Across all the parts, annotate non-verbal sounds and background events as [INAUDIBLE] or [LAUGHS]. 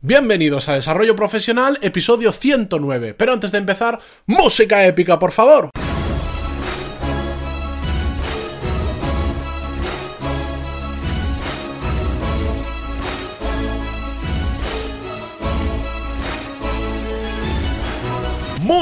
Bienvenidos a Desarrollo Profesional, episodio 109. Pero antes de empezar, música épica, por favor.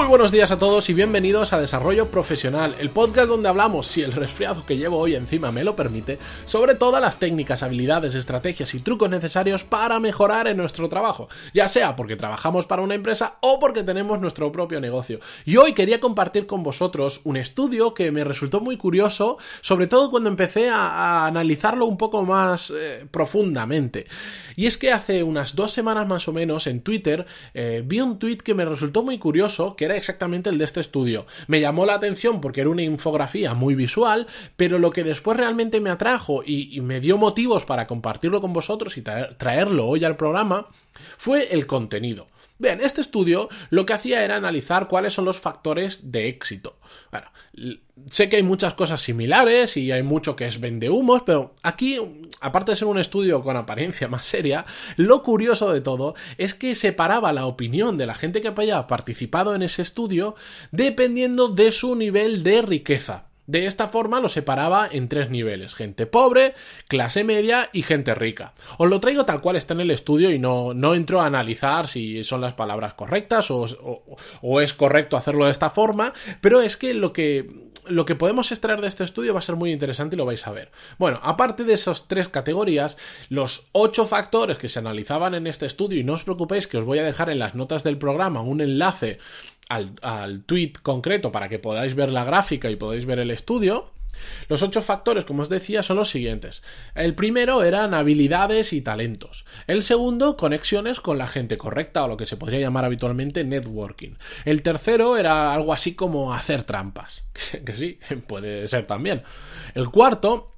Buenos días a todos y bienvenidos a Desarrollo Profesional, el podcast donde hablamos, si el resfriado que llevo hoy encima me lo permite, sobre todas las técnicas, habilidades, estrategias y trucos necesarios para mejorar en nuestro trabajo, ya sea porque trabajamos para una empresa o porque tenemos nuestro propio negocio. Y hoy quería compartir con vosotros un estudio que me resultó muy curioso, sobre todo cuando empecé a, analizarlo un poco más eh, profundamente. Y es que hace unas dos semanas más o menos en Twitter eh, vi un tweet que me resultó muy curioso que era exactamente el de este estudio. Me llamó la atención porque era una infografía muy visual, pero lo que después realmente me atrajo y, me dio motivos para compartirlo con vosotros y traerlo hoy al programa fue el contenido. Bien, este estudio lo que hacía era analizar cuáles son los factores de éxito. Bueno, sé que hay muchas cosas similares y hay mucho que es vendehumos, pero aquí, aparte de ser un estudio con apariencia más seria, lo curioso de todo es que separaba la opinión de la gente que había participado en ese estudio dependiendo de su nivel de riqueza. De esta forma lo separaba en tres niveles, gente pobre, clase media y gente rica. Os lo traigo tal cual está en el estudio y no, no entro a analizar si son las palabras correctas o, o es correcto hacerlo de esta forma, pero es que lo que lo que podemos extraer de este estudio va a ser muy interesante y lo vais a ver. Bueno, aparte de esas tres categorías, los ocho factores que se analizaban en este estudio, y no os preocupéis que os voy a dejar en las notas del programa un enlace al, al tweet concreto para que podáis ver la gráfica y podáis ver el estudio. Los ocho factores, como os decía, son los siguientes. El primero eran habilidades y talentos. El segundo, conexiones con la gente correcta o lo que se podría llamar habitualmente networking. El tercero era algo así como hacer trampas. [LAUGHS] que sí, puede ser también. El cuarto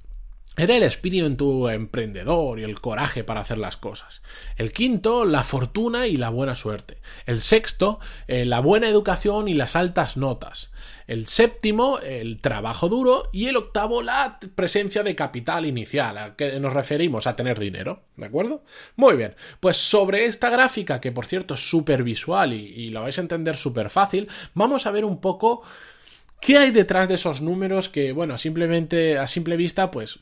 era el espíritu emprendedor y el coraje para hacer las cosas. El quinto, la fortuna y la buena suerte. El sexto, eh, la buena educación y las altas notas. El séptimo, el trabajo duro. Y el octavo, la presencia de capital inicial, a que nos referimos a tener dinero. ¿De acuerdo? Muy bien. Pues sobre esta gráfica, que por cierto es súper visual y, y lo vais a entender súper fácil, vamos a ver un poco ¿Qué hay detrás de esos números que, bueno, simplemente a simple vista, pues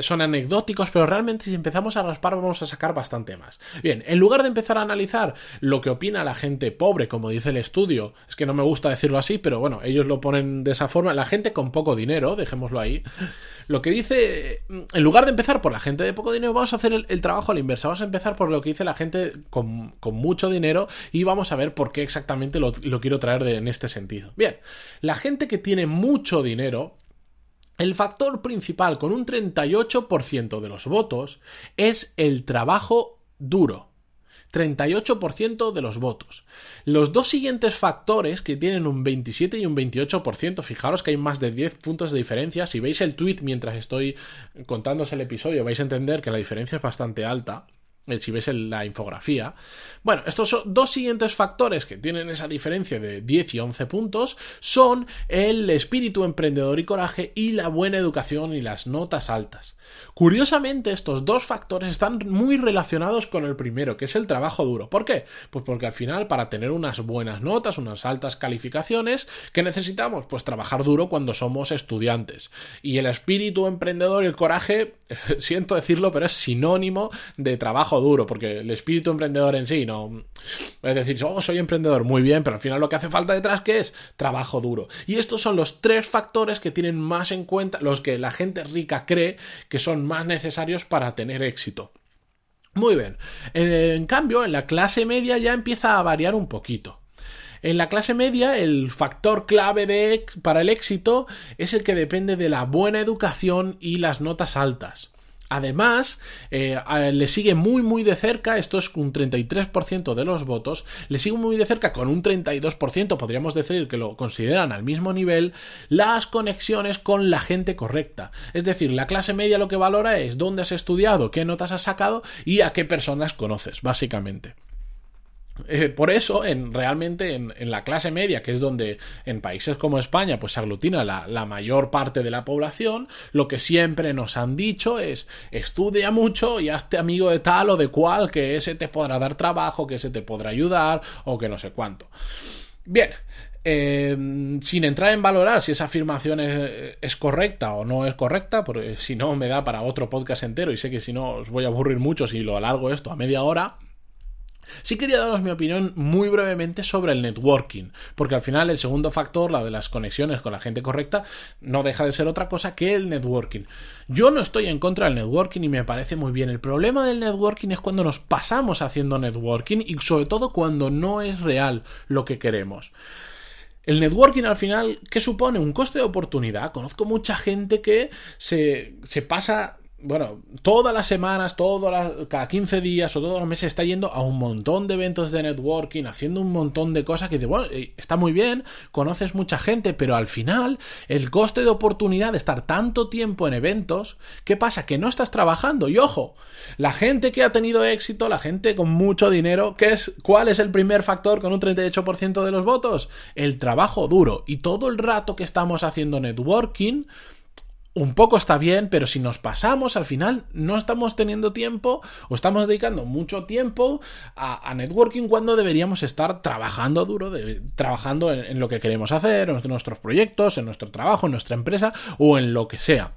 son anecdóticos, pero realmente si empezamos a raspar vamos a sacar bastante más. Bien, en lugar de empezar a analizar lo que opina la gente pobre, como dice el estudio, es que no me gusta decirlo así, pero bueno, ellos lo ponen de esa forma, la gente con poco dinero, dejémoslo ahí, lo que dice, en lugar de empezar por la gente de poco dinero, vamos a hacer el, trabajo a la inversa, vamos a empezar por lo que dice la gente con, mucho dinero y vamos a ver por qué exactamente lo, quiero traer en este sentido. Bien, la gente que tiene mucho dinero, el factor principal con un 38% de los votos es el trabajo duro. 38% de los votos. Los dos siguientes factores que tienen un 27 y un 28%, fijaros que hay más de 10 puntos de diferencia. Si veis el tweet mientras estoy contándose el episodio, vais a entender que la diferencia es bastante alta. Eh, si ves la infografía. Bueno, estos son dos siguientes factores que tienen esa diferencia de 10 y 11 puntos son el espíritu emprendedor y coraje y la buena educación y las notas altas. Curiosamente, estos dos factores están muy relacionados con el primero, que es el trabajo duro. ¿Por qué? Pues porque al final, para tener unas buenas notas, unas altas calificaciones, ¿qué necesitamos? Pues trabajar duro cuando somos estudiantes. Y el espíritu emprendedor y el coraje, [LAUGHS] siento decirlo, pero es sinónimo de trabajo duro, porque el espíritu emprendedor en sí no. Es decir, oh, soy emprendedor, muy bien, pero al final lo que hace falta detrás, ¿qué es? Trabajo duro. Y estos son los tres factores que tienen más en cuenta, los que la gente rica cree que son más necesarios para tener éxito. Muy bien. En cambio, en la clase media ya empieza a variar un poquito. En la clase media, el factor clave de, para el éxito es el que depende de la buena educación y las notas altas. Además, eh, le sigue muy muy de cerca, esto es un 33% de los votos, le sigue muy de cerca con un 32%, podríamos decir que lo consideran al mismo nivel, las conexiones con la gente correcta. Es decir, la clase media lo que valora es dónde has estudiado, qué notas has sacado y a qué personas conoces, básicamente. Eh, por eso, en, realmente en, la clase media, que es donde en países como España pues se aglutina la, la, mayor parte de la población, lo que siempre nos han dicho es estudia mucho y hazte amigo de tal o de cual, que ese te podrá dar trabajo, que ese te podrá ayudar o que no sé cuánto. Bien, eh, sin entrar en valorar si esa afirmación es, correcta o no es correcta, porque si no me da para otro podcast entero y sé que si no os voy a aburrir mucho si lo alargo esto a media hora. Sí quería daros mi opinión muy brevemente sobre el networking, porque al final el segundo factor, la de las conexiones con la gente correcta, no deja de ser otra cosa que el networking. Yo no estoy en contra del networking y me parece muy bien. El problema del networking es cuando nos pasamos haciendo networking y sobre todo cuando no es real lo que queremos. El networking al final, ¿qué supone? Un coste de oportunidad. Conozco mucha gente que se, se pasa bueno, todas las semanas, cada 15 días o todos los meses está yendo a un montón de eventos de networking, haciendo un montón de cosas que dice, bueno, eh, está muy bien, conoces mucha gente, pero al final el coste de oportunidad de estar tanto tiempo en eventos, ¿qué pasa? Que no estás trabajando. Y ojo, la gente que ha tenido éxito, la gente con mucho dinero, ¿qué es, ¿cuál es el primer factor con un 38% de los votos? El trabajo duro. Y todo el rato que estamos haciendo networking, un poco está bien, pero si nos pasamos, al final no estamos teniendo tiempo o estamos dedicando mucho tiempo a, networking cuando deberíamos estar trabajando duro, trabajando en, lo que queremos hacer, en nuestros proyectos, en nuestro trabajo, en nuestra empresa o en lo que sea.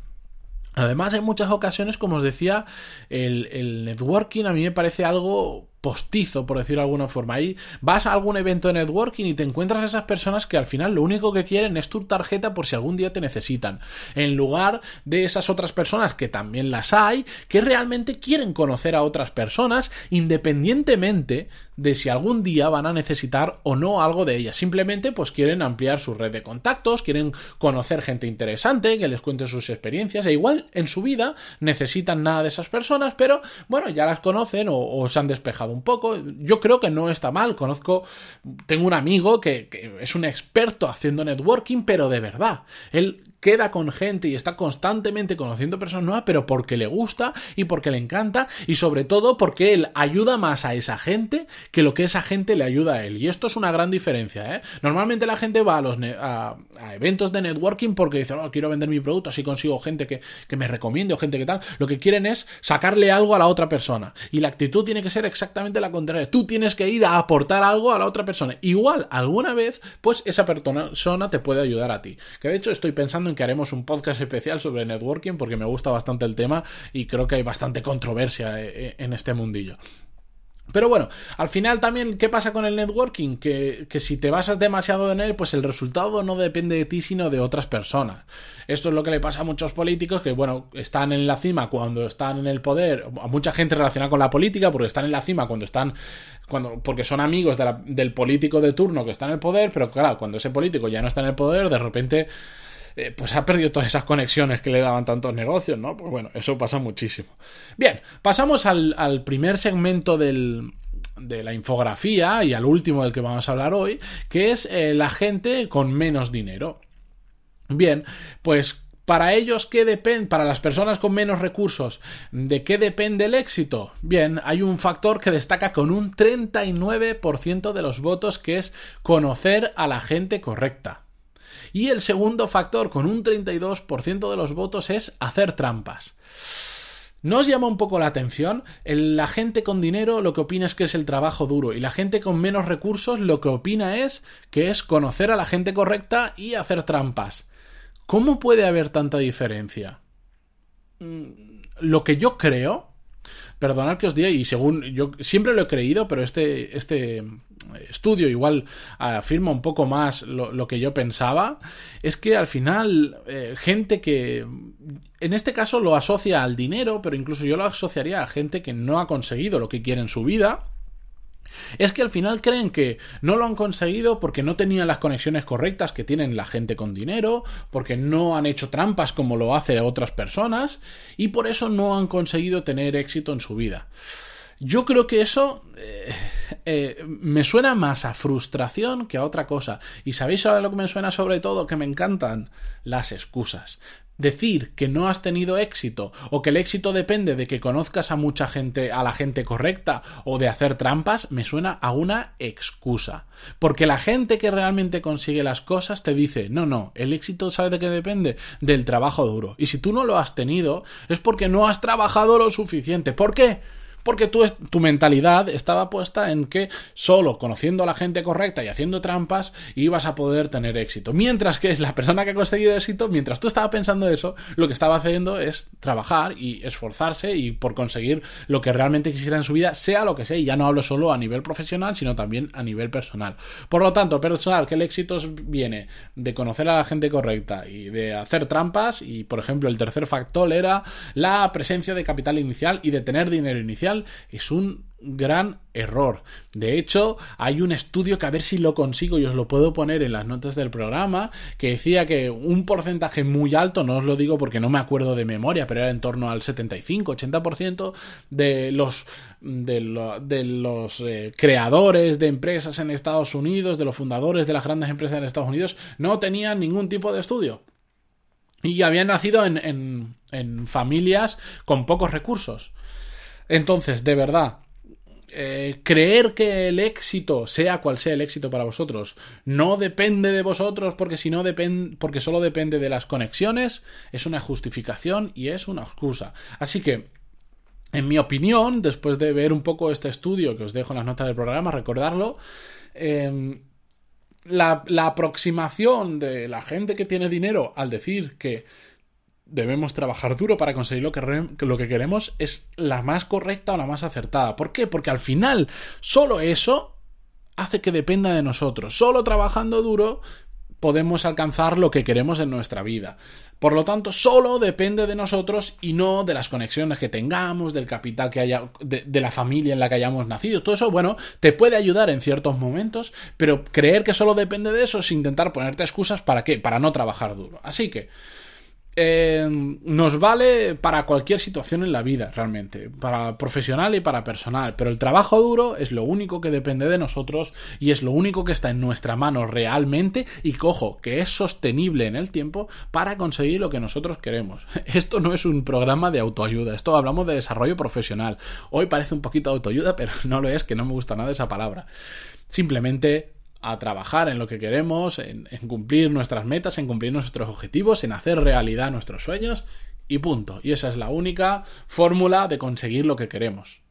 Además, en muchas ocasiones, como os decía, el, networking a mí me parece algo postizo, por decirlo de alguna forma. Ahí vas a algún evento de networking y te encuentras a esas personas que al final lo único que quieren es tu tarjeta por si algún día te necesitan. En lugar de esas otras personas que también las hay, que realmente quieren conocer a otras personas independientemente de si algún día van a necesitar o no algo de ellas. Simplemente pues quieren ampliar su red de contactos, quieren conocer gente interesante, que les cuente sus experiencias. E igual en su vida necesitan nada de esas personas, pero bueno, ya las conocen o, se han despejado un poco. Yo creo que no está mal. Conozco, tengo un amigo que, que es un experto haciendo networking, pero de verdad. Él queda con gente y está constantemente conociendo personas nuevas, pero porque le gusta y porque le encanta y sobre todo porque él ayuda más a esa gente que lo que esa gente le ayuda a él. Y esto es una gran diferencia. ¿eh? Normalmente la gente va a, los a, eventos de networking porque dice, oh, quiero vender mi producto, así consigo gente que, que me recomiende o gente que tal. Lo que quieren es sacarle algo a la otra persona. Y la actitud tiene que ser exactamente la contraria. Tú tienes que ir a aportar algo a la otra persona. Igual, alguna vez, pues esa persona te puede ayudar a ti. Que de hecho estoy pensando en que haremos un podcast especial sobre networking porque me gusta bastante el tema y creo que hay bastante controversia eh, eh, en este mundillo. Pero bueno, al final también, ¿qué pasa con el networking? Que, que, si te basas demasiado en él, pues el resultado no depende de ti, sino de otras personas. Esto es lo que le pasa a muchos políticos que, bueno, están en la cima cuando están en el poder, a mucha gente relacionada con la política, porque están en la cima cuando están, cuando, porque son amigos del político de turno que está en el poder, pero claro, cuando ese político ya no está en el poder, de repente eh, pues ha perdido todas esas conexiones que le daban tantos negocios, ¿no? Pues bueno, eso pasa muchísimo. Bien, pasamos al, primer segmento de la infografía y al último del que vamos a hablar hoy, que es eh, la gente con menos dinero. Bien, pues para ellos, ¿qué depende? Para las personas con menos recursos, ¿de qué depende el éxito? Bien, hay un factor que destaca con un 39% de los votos, que es conocer a la gente correcta. Y el segundo factor, con un 32% de los votos, es hacer trampas. ¿No os llama un poco la atención? La gente con dinero lo que opina es que es el trabajo duro y la gente con menos recursos lo que opina es que es conocer a la gente correcta y hacer trampas. ¿Cómo puede haber tanta diferencia? Mm, lo que yo creo Perdonad que os diga, y según yo siempre lo he creído, pero este, este estudio igual afirma un poco más lo, que yo pensaba, es que al final eh, gente que en este caso lo asocia al dinero, pero incluso yo lo asociaría a gente que no ha conseguido lo que quiere en su vida es que al final creen que no lo han conseguido porque no tenían las conexiones correctas que tienen la gente con dinero, porque no han hecho trampas como lo hace otras personas y por eso no han conseguido tener éxito en su vida. Yo creo que eso eh, eh, me suena más a frustración que a otra cosa. Y sabéis a lo que me suena sobre todo, que me encantan las excusas. Decir que no has tenido éxito o que el éxito depende de que conozcas a mucha gente, a la gente correcta o de hacer trampas, me suena a una excusa. Porque la gente que realmente consigue las cosas te dice, no, no, el éxito sabe de qué depende? Del trabajo duro. Y si tú no lo has tenido, es porque no has trabajado lo suficiente. ¿Por qué? Porque tu, tu mentalidad estaba puesta en que solo conociendo a la gente correcta y haciendo trampas ibas a poder tener éxito. Mientras que la persona que ha conseguido éxito, mientras tú estabas pensando eso, lo que estaba haciendo es trabajar y esforzarse y por conseguir lo que realmente quisiera en su vida, sea lo que sea. Y ya no hablo solo a nivel profesional, sino también a nivel personal. Por lo tanto, personal, que el éxito viene de conocer a la gente correcta y de hacer trampas. Y, por ejemplo, el tercer factor era la presencia de capital inicial y de tener dinero inicial es un gran error. De hecho, hay un estudio que a ver si lo consigo y os lo puedo poner en las notas del programa, que decía que un porcentaje muy alto, no os lo digo porque no me acuerdo de memoria, pero era en torno al 75-80% de los de, los eh, creadores de empresas en Estados Unidos, de los fundadores de las grandes empresas en Estados Unidos, no tenían ningún tipo de estudio. Y habían nacido en, en familias con pocos recursos. Entonces, de verdad, eh, creer que el éxito, sea cual sea el éxito para vosotros, no depende de vosotros porque si no depende, porque solo depende de las conexiones, es una justificación y es una excusa. Así que, en mi opinión, después de ver un poco este estudio que os dejo en las notas del programa, recordarlo, em, la, la aproximación de la gente que tiene dinero al decir que debemos trabajar duro para conseguir lo que, lo que queremos es la más correcta o la más acertada. ¿Por qué? Porque al final solo eso hace que dependa de nosotros. Solo trabajando duro podemos alcanzar lo que queremos en nuestra vida. Por lo tanto, solo depende de nosotros y no de las conexiones que tengamos, del capital que haya, de, de, la familia en la que hayamos nacido. Todo eso, bueno, te puede ayudar en ciertos momentos, pero creer que solo depende de eso es intentar ponerte excusas para qué, para no trabajar duro. Así que, eh, nos vale para cualquier situación en la vida, realmente, para profesional y para personal, pero el trabajo duro es lo único que depende de nosotros y es lo único que está en nuestra mano realmente y cojo, que es sostenible en el tiempo para conseguir lo que nosotros queremos. [LAUGHS] Esto no es un programa de autoayuda, esto hablamos de desarrollo profesional. Hoy parece un poquito autoayuda, [LAUGHS] pero no lo es, que no me gusta nada esa palabra. Simplemente a trabajar en lo que queremos, en, cumplir nuestras metas, en cumplir nuestros objetivos, en hacer realidad nuestros sueños y punto. Y esa es la única fórmula de conseguir lo que queremos.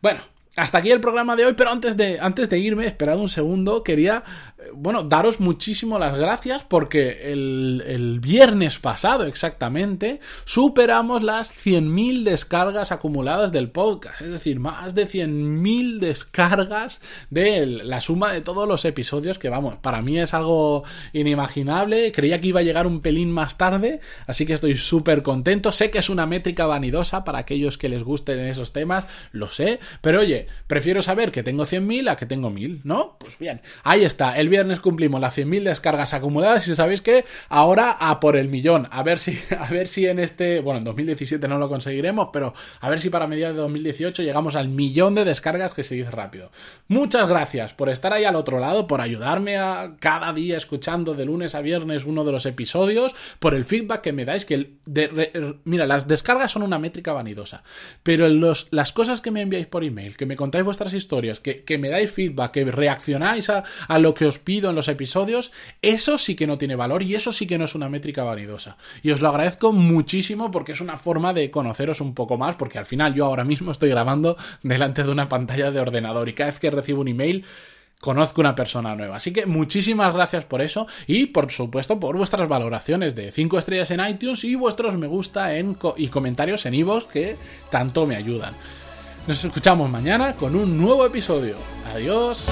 Bueno, hasta aquí el programa de hoy, pero antes de, antes de irme, esperad un segundo, quería, eh, bueno, daros muchísimo las gracias porque el, el viernes pasado exactamente superamos las 100.000 descargas acumuladas del podcast, es decir, más de 100.000 descargas de la suma de todos los episodios que, vamos, para mí es algo inimaginable, creía que iba a llegar un pelín más tarde, así que estoy súper contento, sé que es una métrica vanidosa para aquellos que les gusten esos temas, lo sé, pero oye, prefiero saber que tengo 100.000 a que tengo 1.000, ¿no? Pues bien, ahí está, el viernes cumplimos las 100.000 descargas acumuladas y sabéis que ahora a por el millón, a ver si, [LAUGHS] a ver si en este, bueno, en 2017 no lo conseguiremos, pero a ver si para mediados de 2018 llegamos al millón de descargas que se dice rápido. Muchas gracias por estar ahí al otro lado, por ayudarme a cada día escuchando de lunes a viernes uno de los episodios, por el feedback que me dais, que mira, las descargas son una métrica vanidosa, pero las cosas que me enviáis por email, que me contáis vuestras historias, que, me dais feedback, que reaccionáis a, a, lo que os pido en los episodios, eso sí que no tiene valor y eso sí que no es una métrica vanidosa. Y os lo agradezco muchísimo porque es una forma de conoceros un poco más, porque al final yo ahora mismo estoy grabando delante de una pantalla de ordenador y cada vez que recibo un email conozco una persona nueva. Así que muchísimas gracias por eso y por supuesto por vuestras valoraciones de 5 estrellas en iTunes y vuestros me gusta en y comentarios en iVoox que tanto me ayudan. Nos escuchamos mañana con un nuevo episodio. Adiós.